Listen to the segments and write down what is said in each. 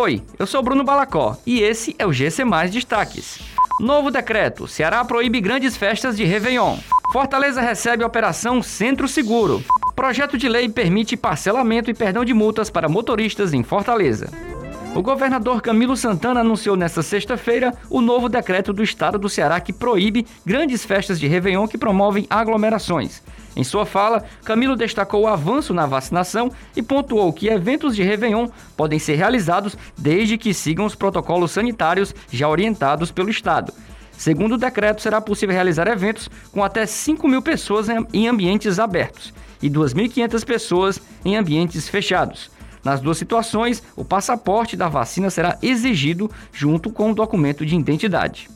Oi, eu sou Bruno Balacó e esse é o GC Mais Destaques. Novo decreto: Ceará proíbe grandes festas de Réveillon. Fortaleza recebe operação Centro Seguro. Projeto de lei permite parcelamento e perdão de multas para motoristas em Fortaleza. O governador Camilo Santana anunciou nesta sexta-feira o novo decreto do estado do Ceará que proíbe grandes festas de Réveillon que promovem aglomerações. Em sua fala, Camilo destacou o avanço na vacinação e pontuou que eventos de Réveillon podem ser realizados desde que sigam os protocolos sanitários já orientados pelo Estado. Segundo o decreto, será possível realizar eventos com até 5 mil pessoas em ambientes abertos e 2.500 pessoas em ambientes fechados. Nas duas situações, o passaporte da vacina será exigido junto com o documento de identidade.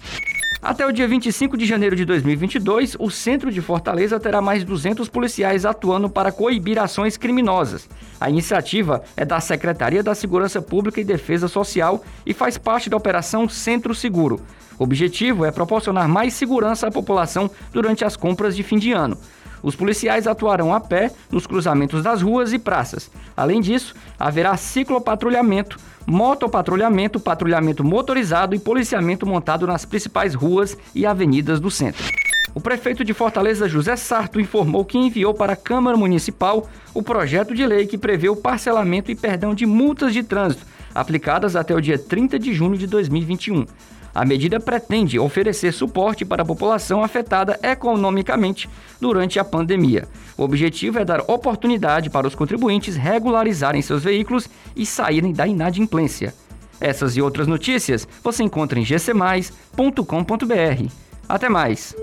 Até o dia 25 de janeiro de 2022, o centro de Fortaleza terá mais 200 policiais atuando para coibir ações criminosas. A iniciativa é da Secretaria da Segurança Pública e Defesa Social e faz parte da Operação Centro Seguro. O objetivo é proporcionar mais segurança à população durante as compras de fim de ano. Os policiais atuarão a pé nos cruzamentos das ruas e praças. Além disso, haverá ciclopatrulhamento, motopatrulhamento, patrulhamento motorizado e policiamento montado nas principais ruas e avenidas do centro. O prefeito de Fortaleza, José Sarto, informou que enviou para a Câmara Municipal o projeto de lei que prevê o parcelamento e perdão de multas de trânsito aplicadas até o dia 30 de junho de 2021. A medida pretende oferecer suporte para a população afetada economicamente durante a pandemia. O objetivo é dar oportunidade para os contribuintes regularizarem seus veículos e saírem da inadimplência. Essas e outras notícias você encontra em gcmais.com.br. Até mais!